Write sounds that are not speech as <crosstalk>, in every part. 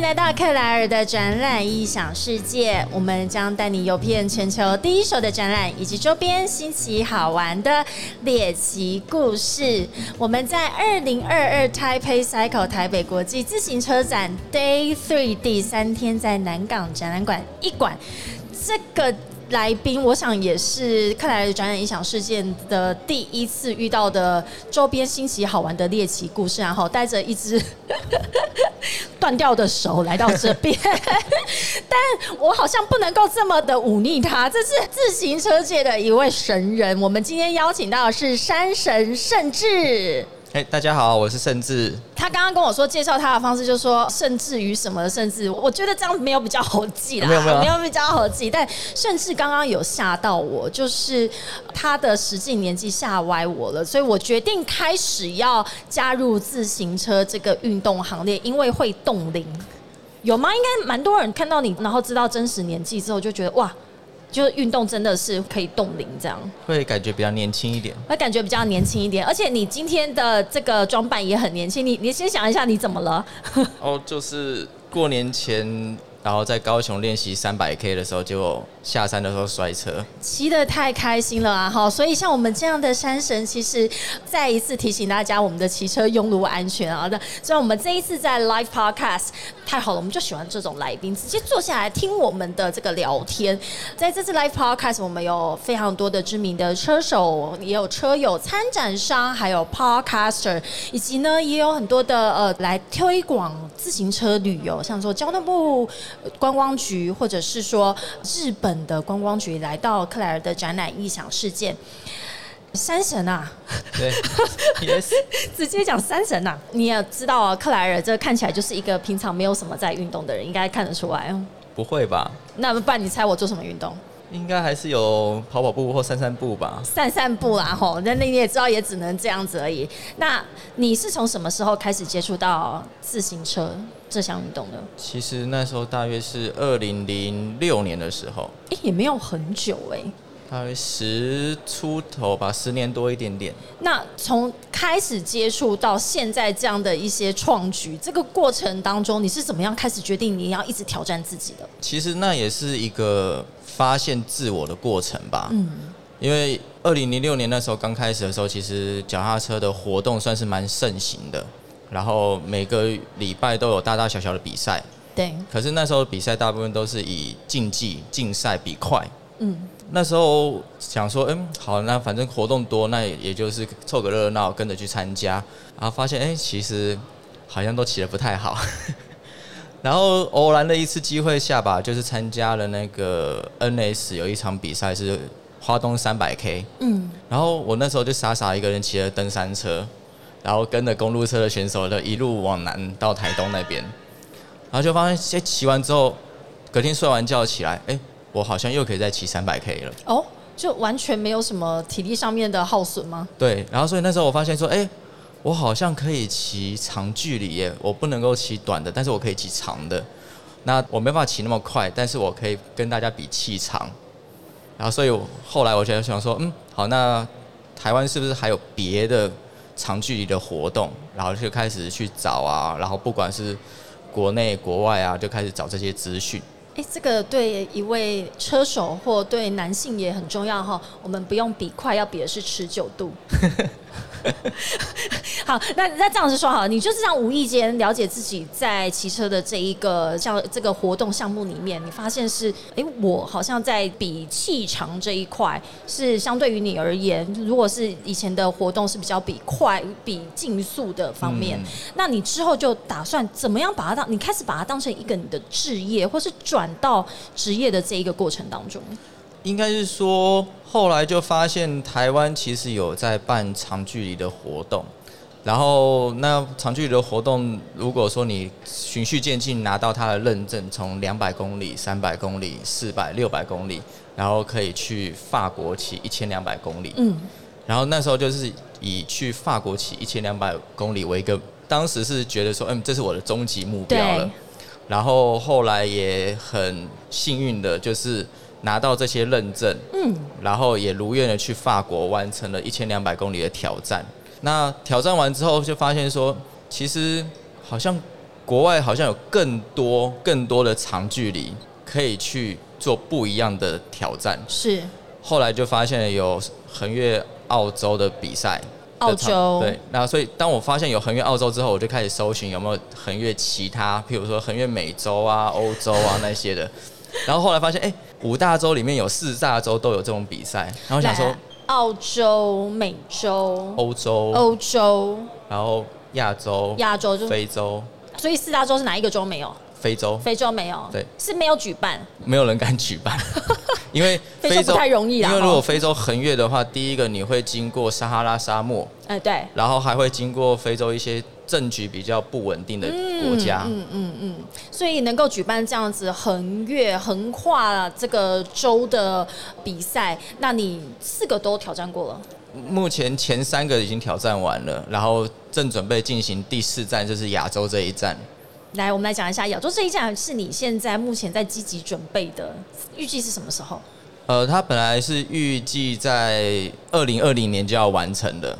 来到克莱尔的展览异想世界，我们将带你游遍全球第一手的展览以及周边新奇好玩的猎奇故事。我们在二零二二 Taipei Cycle 台北国际自行车展 Day Three 第三天，在南港展览馆一馆，这个。来宾，我想也是克莱尔展览影响事件的第一次遇到的周边新奇好玩的猎奇故事，然后带着一只 <laughs> 断掉的手来到这边，<laughs> 但我好像不能够这么的忤逆他，这是自行车界的一位神人。我们今天邀请到的是山神圣智。哎，大家好，我是盛智。他刚刚跟我说介绍他的方式，就是说甚至于什么甚至，我觉得这样没有比较好记啦，没有没有没有比较好记。但甚至刚刚有吓到我，就是他的实际年纪吓歪我了，所以我决定开始要加入自行车这个运动行列，因为会冻龄。有吗？应该蛮多人看到你，然后知道真实年纪之后，就觉得哇。就是运动真的是可以冻龄，这样会感觉比较年轻一点，会感觉比较年轻一点，而且你今天的这个装扮也很年轻。你你先想一下，你怎么了？<laughs> 哦，就是过年前。然后在高雄练习三百 K 的时候，结果下山的时候摔车，骑得太开心了啊！哈，所以像我们这样的山神，其实再一次提醒大家，我们的骑车拥路安全啊！的，所以我们这一次在 Live Podcast 太好了，我们就喜欢这种来宾直接坐下来听我们的这个聊天。在这次 Live Podcast，我们有非常多的知名的车手，也有车友、参展商，还有 Podcaster，以及呢也有很多的呃来推广自行车旅游，像说交通部。观光局，或者是说日本的观光局来到克莱尔的展览异想事件，山神啊，对，<laughs> yes，直接讲山神呐，你也知道啊，克莱尔这看起来就是一个平常没有什么在运动的人，应该看得出来。不会吧？那不然你猜我做什么运动？应该还是有跑跑步或散散步吧。散散步啦，吼，那那你也知道，也只能这样子而已。那你是从什么时候开始接触到自行车这项运动的？其实那时候大约是二零零六年的时候。哎，也没有很久哎。大约十出头吧，十年多一点点。那从开始接触到现在这样的一些创举，这个过程当中，你是怎么样开始决定你要一直挑战自己的？其实那也是一个发现自我的过程吧。嗯，因为二零零六年那时候刚开始的时候，其实脚踏车的活动算是蛮盛行的，然后每个礼拜都有大大小小的比赛。对。可是那时候比赛大部分都是以竞技竞赛比快。嗯。那时候想说，嗯，好，那反正活动多，那也就是凑个热闹，跟着去参加。然后发现，哎，其实好像都骑得不太好。然后偶然的一次机会下吧，就是参加了那个 NS 有一场比赛是花东三百 K。嗯。然后我那时候就傻傻一个人骑着登山车，然后跟着公路车的选手的一路往南到台东那边。然后就发现，哎，骑完之后，隔天睡完觉起来，哎。我好像又可以再骑三百 K 了哦，就完全没有什么体力上面的耗损吗？对，然后所以那时候我发现说，哎，我好像可以骑长距离耶，我不能够骑短的，但是我可以骑长的。那我没办法骑那么快，但是我可以跟大家比气长。然后所以后来我就想说，嗯，好，那台湾是不是还有别的长距离的活动？然后就开始去找啊，然后不管是国内国外啊，就开始找这些资讯。哎，这个对一位车手或对男性也很重要哈。我们不用比快，要比的是持久度。<laughs> 好，那那这样子说好，你就是这样无意间了解自己在骑车的这一个像这个活动项目里面，你发现是，哎，我好像在比气长这一块是相对于你而言，如果是以前的活动是比较比快、比竞速的方面，那你之后就打算怎么样把它当？你开始把它当成一个你的职业，或是转到职业的这一个过程当中。应该是说，后来就发现台湾其实有在办长距离的活动，然后那长距离的活动，如果说你循序渐进拿到它的认证，从两百公里、三百公里、四百、六百公里，然后可以去法国骑一千两百公里。嗯，然后那时候就是以去法国骑一千两百公里为一个，当时是觉得说，嗯，这是我的终极目标了。然后后来也很幸运的，就是。拿到这些认证，嗯，然后也如愿的去法国完成了一千两百公里的挑战。那挑战完之后，就发现说，其实好像国外好像有更多更多的长距离可以去做不一样的挑战。是后来就发现有横越澳洲的比赛，澳洲。对，那所以当我发现有横越澳洲之后，我就开始搜寻有没有横越其他，譬如说横越美洲啊、欧洲啊那些的。<laughs> 然后后来发现，哎、五大洲里面有四大洲都有这种比赛，然后我想说来澳洲、美洲、欧洲，欧洲、然后亚洲、亚洲就，非洲、所以四大洲是哪一个洲没有？非洲，非洲没有，对，是没有举办。没有人敢举办，<laughs> 因为非洲不太容易啦因为如果哦非洲横越的话，第一个你会经过撒哈拉沙漠，哎、对，然后还会经过非洲一些政局比较不稳定的国家。嗯嗯嗯，所以能够举办这样子横越、横跨这个州的比赛，那你四个都挑战过了。目前前三个已经挑战完了，然后正准备进行第四站，就是亚洲这一站。来，我们来讲一下亚洲这一站是你现在目前在积极准备的，预计是什么时候？呃，它本来是预计在二零二零年就要完成的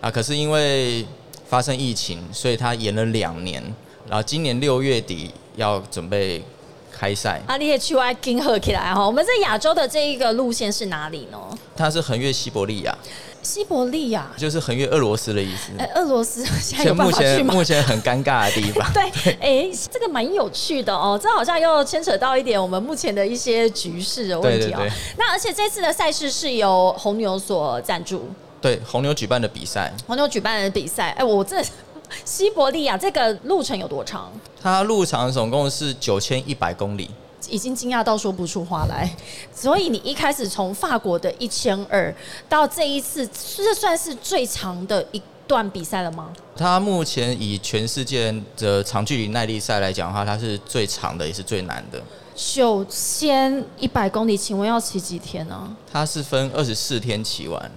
啊，可是因为发生疫情，所以它延了两年，然后今年六月底要准备开赛。阿里去 Y 金合起来哈，我们在亚洲的这一个路线是哪里呢？它是横越西伯利亚，西伯利亚，就是横越俄罗斯的意思。哎、俄罗斯 <laughs> 现在有现目办法去吗？前 <laughs> 目前很尴尬的地方。<laughs> 对，哎、这个蛮有趣的哦，这好像又牵扯到一点我们目前的一些局势的问题哦。对对对那而且这次的赛事是由红牛所赞助，对，红牛举办的比赛，红牛举办的比赛，哎、我这西伯利亚这个路程有多长？它路长总共是九千一百公里。已经惊讶到说不出话来，所以你一开始从法国的一千二到这一次，这算是最长的一段比赛了吗？它目前以全世界的长距离耐力赛来讲的话，它是最长的，也是最难的。九千一百公里，请问要骑几天呢？它是分二十四天骑完，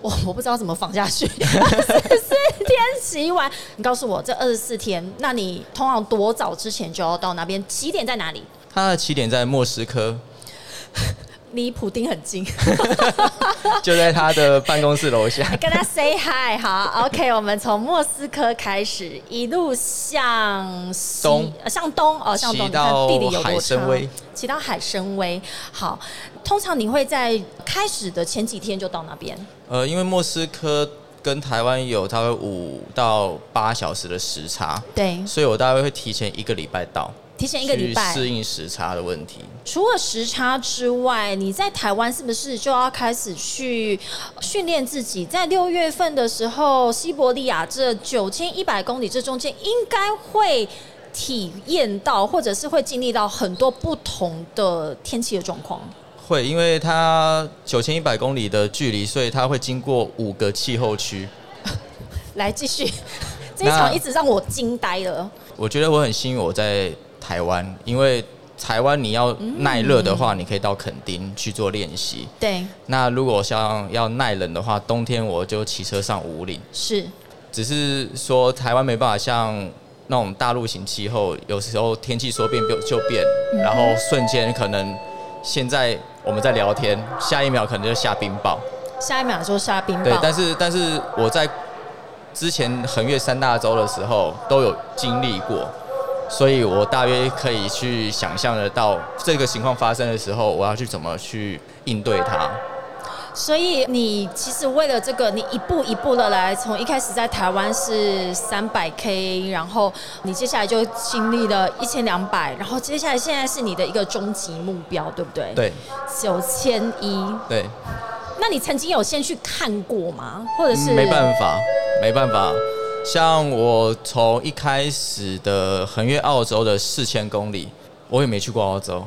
我我不知道怎么放下去，二十四天骑完。你告诉我这二十四天，那你通常多早之前就要到那边？起点在哪里？它的起点在莫斯科，<laughs> 离普丁很近，<laughs> 就在他的办公室楼下。<laughs> 跟他 say hi 好，OK，我们从莫斯科开始，一路向西东。呃向东哦，向东，到地理有多海参长崴？骑到海参崴。好，通常你会在开始的前几天就到那边，呃，因为莫斯科跟台湾有大概五到八小时的时差，对，所以我大概会提前一个礼拜到，提前一个礼拜适应时差的问题。除了时差之外，你在台湾是不是就要开始去训练自己？在六月份的时候，西伯利亚这九千一百公里这中间，应该会体验到，或者是会经历到很多不同的天气的状况。会，因为它九千一百公里的距离，所以它会经过五个气候区。<laughs> 来继续，<laughs> 这一场一直让我惊呆了。我觉得我很幸运，我在台湾，因为台湾你要耐热的话，你可以到垦丁去做练习。对，那如果像要耐冷的话，冬天我就骑车上五岭。是只是说台湾没办法像那种大陆型气候，有时候天气说变就就变，然后瞬间可能现在我们在聊天，下一秒可能就下冰雹。下一秒就下冰雹对，雹。但是但是我在之前横越三大洲的时候都有经历过，所以我大约可以去想象得到这个情况发生的时候，我要去怎么去应对它。所以你其实为了这个，你一步一步的来，从一开始在台湾是三百 K，然后你接下来就经历了一千两百，然后接下来现在是你的一个终极目标，对不对？，对九千一。对，那你曾经有先去看过吗？或者是没办法，没办法。像我从一开始的横越澳洲的四千公里，我也没去过澳洲。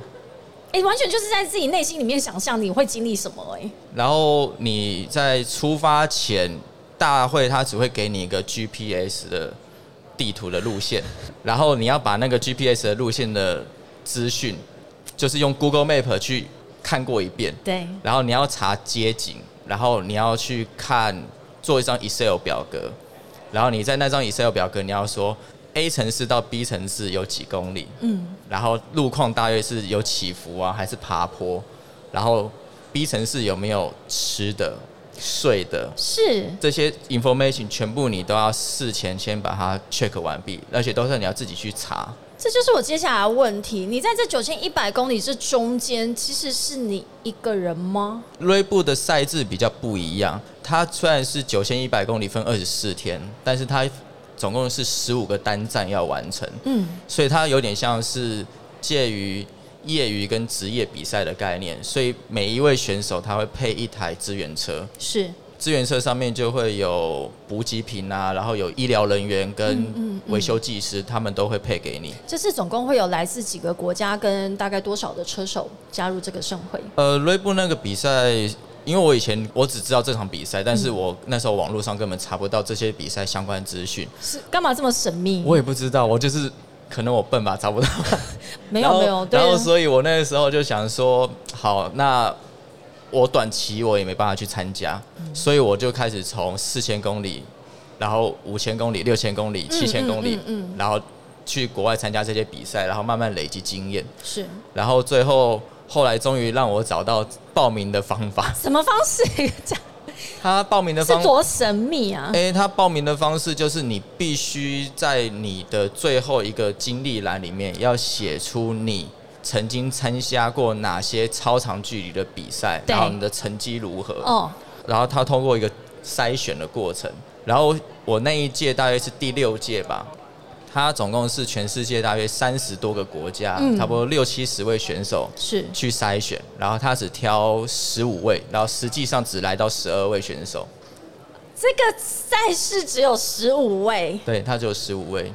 哎、完全就是在自己内心里面想象你会经历什么、哎，然后你在出发前，大会它只会给你一个 GPS 的地图的路线，然后你要把那个 GPS 的路线的资讯，就是用 Google Map 去看过一遍，对，然后你要查街景，然后你要去看做一张 Excel 表格，然后你在那张 Excel 表格你要说 A 城市到 B 城市有几公里，嗯，然后路况大约是有起伏啊，还是爬坡，然后 B 城市有没有吃的，睡的，是这些 information 全部你都要事前先把它 check 完毕，而且都是你要自己去查。这就是我接下来的问题。你在这九千一百公里这中间，其实是你一个人吗？锐步的赛制比较不一样，它虽然是九千一百公里分二十四天，但是它总共是十五个单站要完成，嗯，所以它有点像是介于业余跟职业比赛的概念，所以每一位选手他会配一台支援车，是。资源车上面就会有补给品啊，然后有医疗人员跟维修技师，他们都会配给你。这次总共会有来自几个国家跟大概多少的车手加入这个盛会？呃，瑞布那个比赛，因为我以前我只知道这场比赛，但是我那时候网络上根本查不到这些比赛相关资讯。是干嘛这么神秘？我也不知道，我就是可能我笨吧，查不到。<laughs> 没有没有，然后所以我那个时候就想说，好那。我短期我也没办法去参加，所以我就开始从四千公里，然后五千公里、六千公里、七千公里，然后去国外参加这些比赛，然后慢慢累积经验。是，然后最后后来终于让我找到报名的方法。什么方式？<laughs> 他报名的方是多神秘啊！哎，他报名的方式就是你必须在你的最后一个经历栏里面要写出你。曾经参加过哪些超长距离的比赛？然后你的成绩如何？哦，然后他通过一个筛选的过程，然后我那一届大约是第六届吧，他总共是全世界大约三十多个国家，差不多六七十位选手是去筛选，然后他只挑十五位，然后实际上只来到十二位选手。这个赛事只有十五位？对，他只有十五位。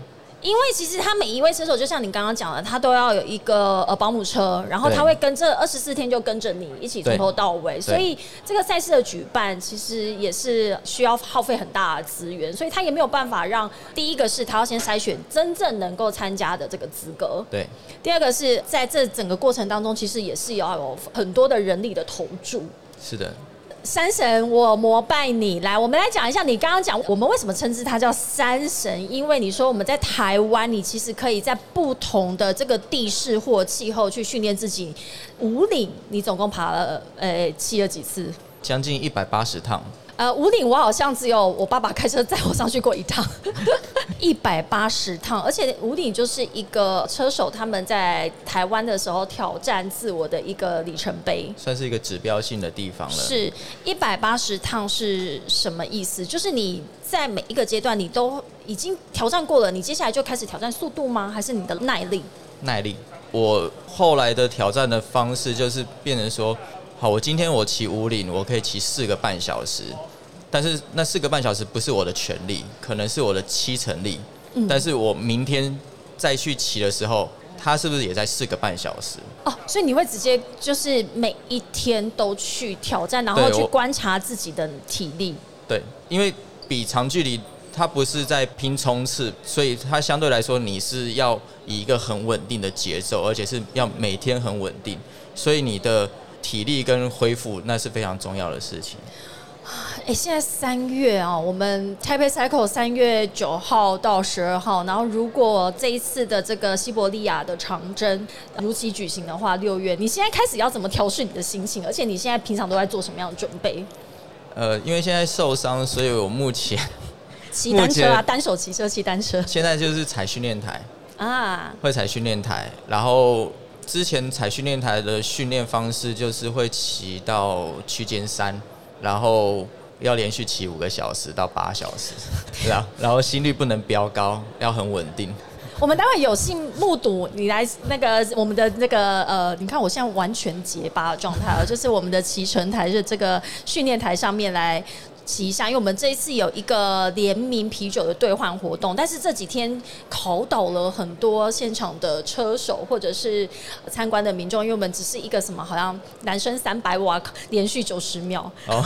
因为其实他每一位车手，就像你刚刚讲的，他都要有一个呃保姆车，然后他会跟这二十四天就跟着你一起从头到尾，所以这个赛事的举办其实也是需要耗费很大的资源，所以他也没有办法让第一个是他要先筛选真正能够参加的这个资格，对，第二个是在这整个过程当中，其实也是要有很多的人力的投注，是的。山神，我膜拜你。来，我们来讲一下，你刚刚讲我们为什么称之它叫山神？因为你说我们在台湾，你其实可以在不同的这个地势或气候去训练自己。五岭，你总共爬了呃七了几次？将近一百八十趟。呃，五岭我好像只有我爸爸开车载我上去过一趟，<laughs> 一百八十趟，而且五岭就是一个车手他们在台湾的时候挑战自我的一个里程碑，算是一个指标性的地方了。是一百八十趟是什么意思？就是你在每一个阶段你都已经挑战过了，你接下来就开始挑战速度吗？还是你的耐力？耐力。我后来的挑战的方式就是变成说。好，我今天我骑五岭，我可以骑四个半小时，但是那四个半小时不是我的全力，可能是我的七成力。嗯，但是我明天再去骑的时候，它是不是也在四个半小时？哦，所以你会直接就是每一天都去挑战，然后去观察自己的体力。对，因为比长距离它不是在拼冲刺，所以它相对来说你是要以一个很稳定的节奏，而且是要每天很稳定，所以你的。体力跟恢复那是非常重要的事情。哎，现在三月啊，我们 Taipei Cycle 三月九号到十二号，然后如果这一次的这个西伯利亚的长征如期举行的话，六月，你现在开始要怎么调试你的心情？而且你现在平常都在做什么样的准备？呃，因为现在受伤，所以我目前 <laughs> 骑单车啊，单手骑车骑单车。现在就是踩训练台啊，会踩训练台，然后。之前踩训练台的训练方式就是会骑到区间三，然后要连续骑五个小时到八小时，<laughs> 然后然后心率不能飙高，要很稳定。我们待会有幸目睹你来那个我们的那个呃，你看我现在完全结巴的状态了，就是我们的骑乘台是这个训练台上面来。骑一下，因为我们这一次有一个联名啤酒的兑换活动，但是这几天考倒了很多现场的车手或者是参观的民众，因为我们只是一个什么，好像男生三百瓦连续九十秒。哦，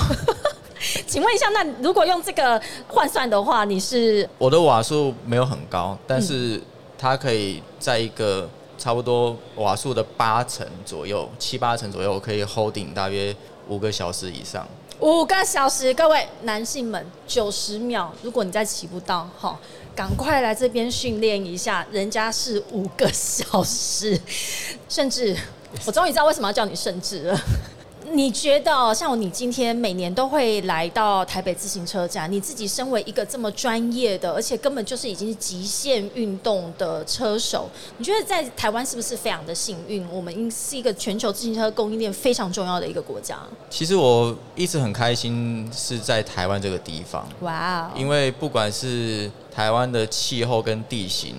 <laughs> 请问一下，那如果用这个换算的话，你是我的瓦数没有很高，但是它可以在一个差不多瓦数的八成左右，七八成左右，可以 holding 大约五个小时以上。五个小时，各位男性们，九十秒。如果你再骑不到，哈，赶快来这边训练一下。人家是五个小时，甚至我终于知道为什么要叫你甚至了。你觉得像你今天每年都会来到台北自行车展，你自己身为一个这么专业的，而且根本就是已经是极限运动的车手，你觉得在台湾是不是非常的幸运？我们应是一个全球自行车供应链非常重要的一个国家。其实我一直很开心是在台湾这个地方，哇，因为不管是台湾的气候跟地形，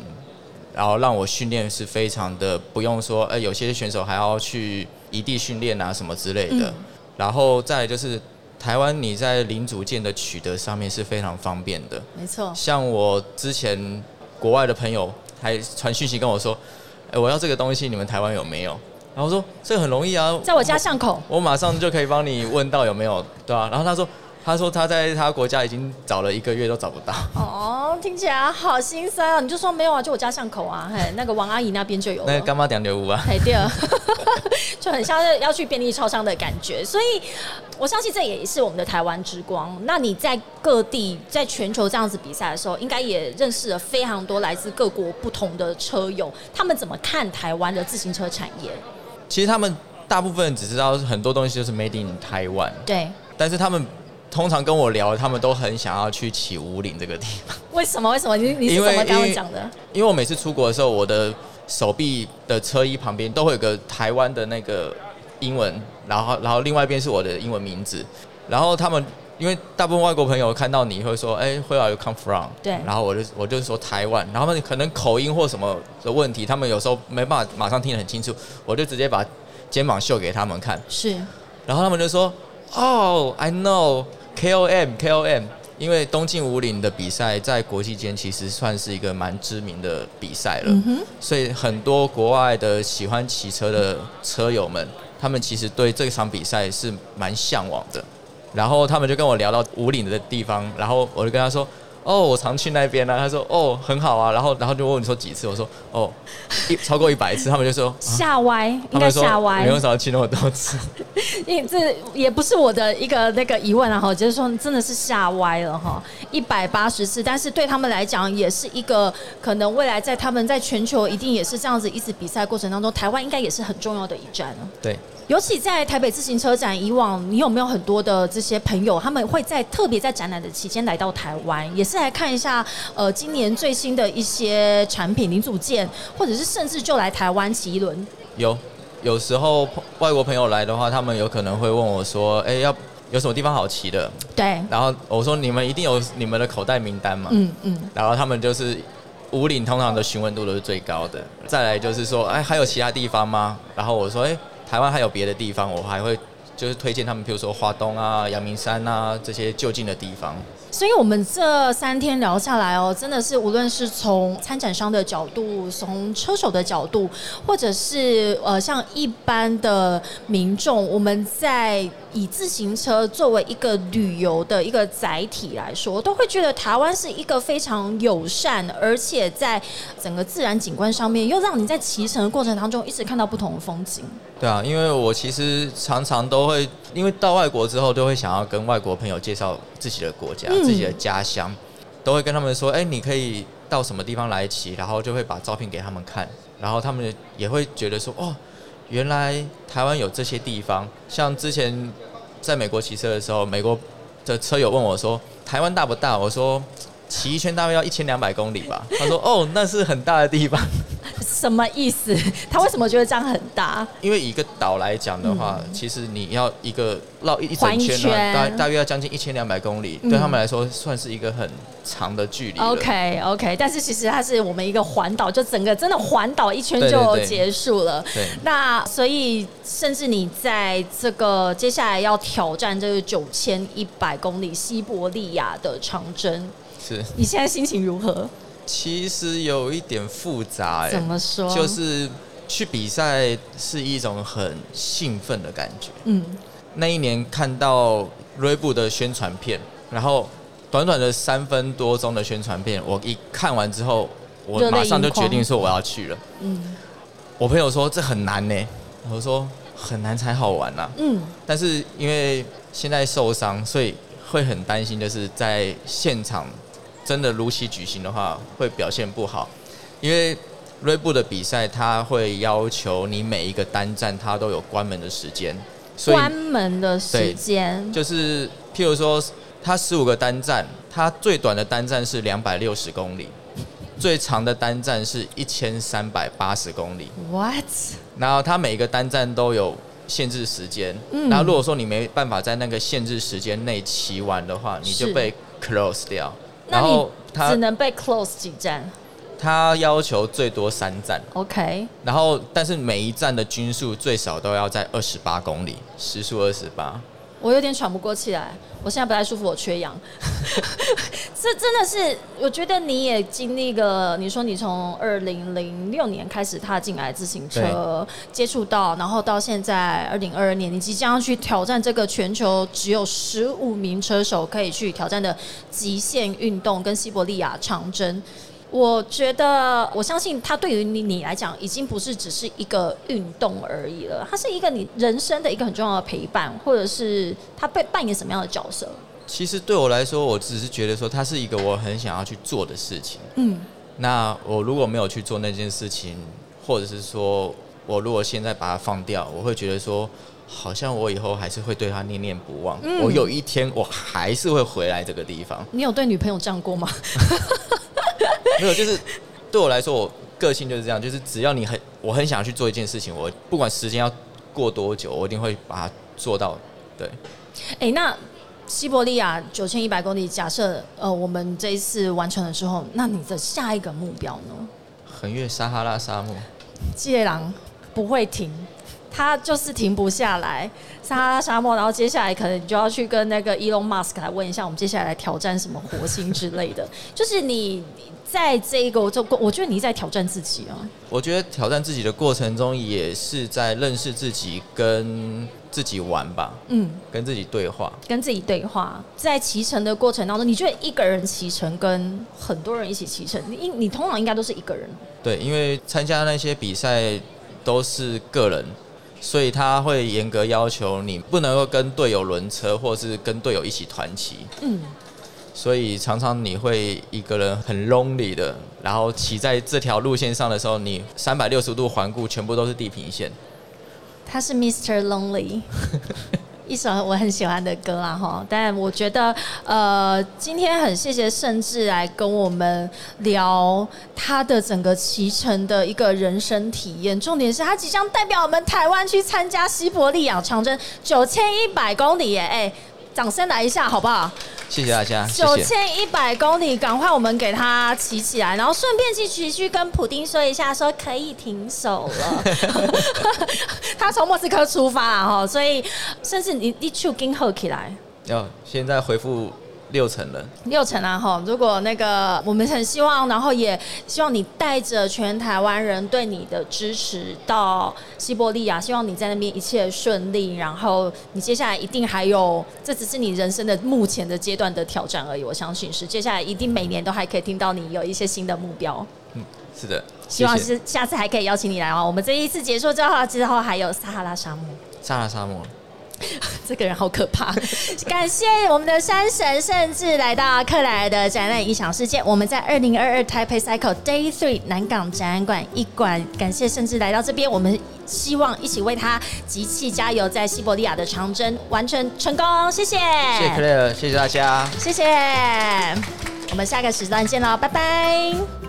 然后让我训练是非常的不用说，哎，有些选手还要去。异地训练啊，什么之类的，然后再就是台湾，你在零组件的取得上面是非常方便的。没错，像我之前国外的朋友还传讯息跟我说：“哎，我要这个东西，你们台湾有没有？”然后说：“这个很容易啊，在我家巷口，我马上就可以帮你问到有没有，对啊？”然后他说。他说他在他国家已经找了一个月都找不到。哦，听起来好心酸啊。你就说没有啊，就我家巷口啊，嘿，那个王阿姨那边就有。那干妈点牛五啊？嘿，对，<laughs> 就很像是要去便利超商的感觉。所以我相信这也是我们的台湾之光。那你在各地在全球这样子比赛的时候，应该也认识了非常多来自各国不同的车友。他们怎么看台湾的自行车产业？其实他们大部分只知道很多东西就是 made in 台湾。对。但是他们。通常跟我聊，他们都很想要去起五岭这个地方。为什么？为什么？你你是怎么跟我讲的？因为我每次出国的时候，我的手臂的车衣旁边都会有个台湾的那个英文，然后然后另外一边是我的英文名字。然后他们因为大部分外国朋友看到你会说：“哎，Where are you come from？” 对。然后我就我就说台湾。然后他们可能口音或什么的问题，他们有时候没办法马上听得很清楚，我就直接把肩膀秀给他们看。是。然后他们就说：“，Oh,，I know。” KOM KOM，因为东京五岭的比赛在国际间其实算是一个蛮知名的比赛了，所以很多国外的喜欢骑车的车友们，他们其实对这场比赛是蛮向往的。然后他们就跟我聊到五岭的地方，然后我就跟他说。哦，我常去那边呢。他说，哦，很好啊。然后，然后就问你说几次？我说，哦，一超过一百次。他们就说吓歪，应该吓歪。你为什么去那么多次？<laughs> 因为这也不是我的一个那个疑问啊，哈，就是说真的是吓歪了哈，一百八十次。但是对他们来讲，也是一个可能未来在他们在全球一定也是这样子一直比赛过程当中，台湾应该也是很重要的一站对。尤其在台北自行车展，以往你有没有很多的这些朋友，他们会在特别在展览的期间来到台湾，也是来看一下呃今年最新的一些产品零组件，或者是甚至就来台湾骑一轮。有，有时候外国朋友来的话，他们有可能会问我说：“哎，要有什么地方好骑的？”对。然后我说：“你们一定有你们的口袋名单嘛？”嗯嗯。然后他们就是五岭通常的询问度都是最高的。再来就是说：“哎，还有其他地方吗？”然后我说：“哎。”台湾还有别的地方，我还会就是推荐他们，比如说华东啊、阳明山啊这些就近的地方。所以，我们这三天聊下来哦，真的是无论是从参展商的角度，从车手的角度，或者是呃像一般的民众，我们在以自行车作为一个旅游的一个载体来说，都会觉得台湾是一个非常友善，而且在整个自然景观上面，又让你在骑乘的过程当中一直看到不同的风景。对啊，因为我其实常常都会，因为到外国之后，都会想要跟外国朋友介绍自己的国家。自己的家乡，都会跟他们说：“哎，你可以到什么地方来骑？”然后就会把照片给他们看，然后他们也会觉得说：“哦，原来台湾有这些地方。”像之前在美国骑车的时候，美国的车友问我说：“台湾大不大？”我说：“骑一圈大概要一千两百公里吧。”他说：“哦，那是很大的地方。”什么意思？他为什么觉得这样很大？因为一个岛来讲的话，其实你要一个绕一整圈，大大约要将近一千两百公里，对他们来说算是一个很长的距离。OK OK，但是其实它是我们一个环岛，就整个真的环岛一圈就结束了。对，那所以甚至你在这个接下来要挑战这个九千一百公里西伯利亚的长征，是你现在心情如何？其实有一点复杂，怎么说？就是去比赛是一种很兴奋的感觉。嗯，那一年看到锐步的宣传片，然后短短的三分多钟的宣传片，我一看完之后，我马上就决定说我要去了。嗯，我朋友说这很难呢，我说很难才好玩呐。嗯，但是因为现在受伤，所以会很担心，就是在现场。真的如期举行的话，会表现不好，因为锐步的比赛，它会要求你每一个单站它都有关门的时间，所以关门的时间就是譬如说，它十五个单站，它最短的单站是两百六十公里，最长的单站是一千三百八十公里。what？然后它每一个单站都有限制时间，嗯然后如果说你没办法在那个限制时间内骑完的话，你就被 close 掉。那你然后它只能被 close 几站他要求最多三站，？OK，然后但是每一站的均速最少都要在二十八公里，时速二十八。我有点喘不过气来，我现在不太舒服，我缺氧。<laughs> 这真的是，我觉得你也经历了。你说你从二零零六年开始踏进来自行车接触到，然后到现在二零二二年，你即将要去挑战这个全球只有十五名车手可以去挑战的极限运动，跟西伯利亚长征。我觉得，我相信它对于你你来讲，已经不是只是一个运动而已了，它是一个你人生的一个很重要的陪伴，或者是它被扮演什么样的角色？其实对我来说，我只是觉得说它是一个我很想要去做的事情。嗯，那我如果没有去做那件事情，或者是说我如果现在把它放掉，我会觉得说，好像我以后还是会对他念念不忘。嗯我有一天我还是会回来这个地方。你有对女朋友这样过吗？<laughs> <laughs> 没有，就是对我来说，我个性就是这样，就是只要你很我很想去做一件事情，我不管时间要过多久，我一定会把它做到。对，哎、那西伯利亚九千一百公里，假设呃我们这一次完成了之后，那你的下一个目标呢？横越撒哈拉沙漠，借狼不会停，他就是停不下来。撒哈拉沙漠，然后接下来可能你就要去跟那个 Elon Musk 来问一下，我们接下来来挑战什么火星之类的。<laughs> 就是你在这一个，我就我觉得你在挑战自己啊。我觉得挑战自己的过程中，也是在认识自己，跟自己玩吧，嗯，跟自己对话。跟自己对话，在骑乘的过程当中，你觉得一个人骑乘跟很多人一起骑乘，你你通常应该都是一个人。对，因为参加那些比赛都是个人，所以他会严格要求你不能够跟队友轮车，或是跟队友一起团骑。嗯，所以常常你会一个人很 lonely 的，然后骑在这条路线上的时候，你三百六十度环顾，全部都是地平线。他是 Mr. Lonely，<laughs> 一首我很喜欢的歌啊哈。但我觉得，呃，今天很谢谢盛志来跟我们聊他的整个骑乘的一个人生体验。重点是他即将代表我们台湾去参加西伯利亚长征九千一百公里耶！哎，掌声来一下好不好？谢谢大家，九。千一百公里，赶快我们给他骑起来，然后顺便去去去跟普丁说一下，说可以停手了。<laughs> 他从莫斯科出发了哈，所以甚至你你去跟后起来。要现在回复六成了，六成啊哈！如果那个我们很希望，然后也希望你带着全台湾人对你的支持到西伯利亚，希望你在那边一切顺利。然后你接下来一定还有，这只是你人生的目前的阶段的挑战而已。我相信是，接下来一定每年都还可以听到你有一些新的目标。嗯是的，希望是下次还可以邀请你来哦。我们这一次结束之后，之后还有撒哈拉沙漠。撒哈拉沙漠。<laughs> 这个人好可怕！感谢我们的山神甚至来到克莱尔的展览异想世界。我们在二零二二 Taipei Cycle Day Three 南港展览馆一馆，感谢甚至来到这边。我们希望一起为他集气加油，在西伯利亚的长征完成成功。谢谢，谢谢 Clare，谢谢大家。谢谢。我们下个时段见喽，拜拜。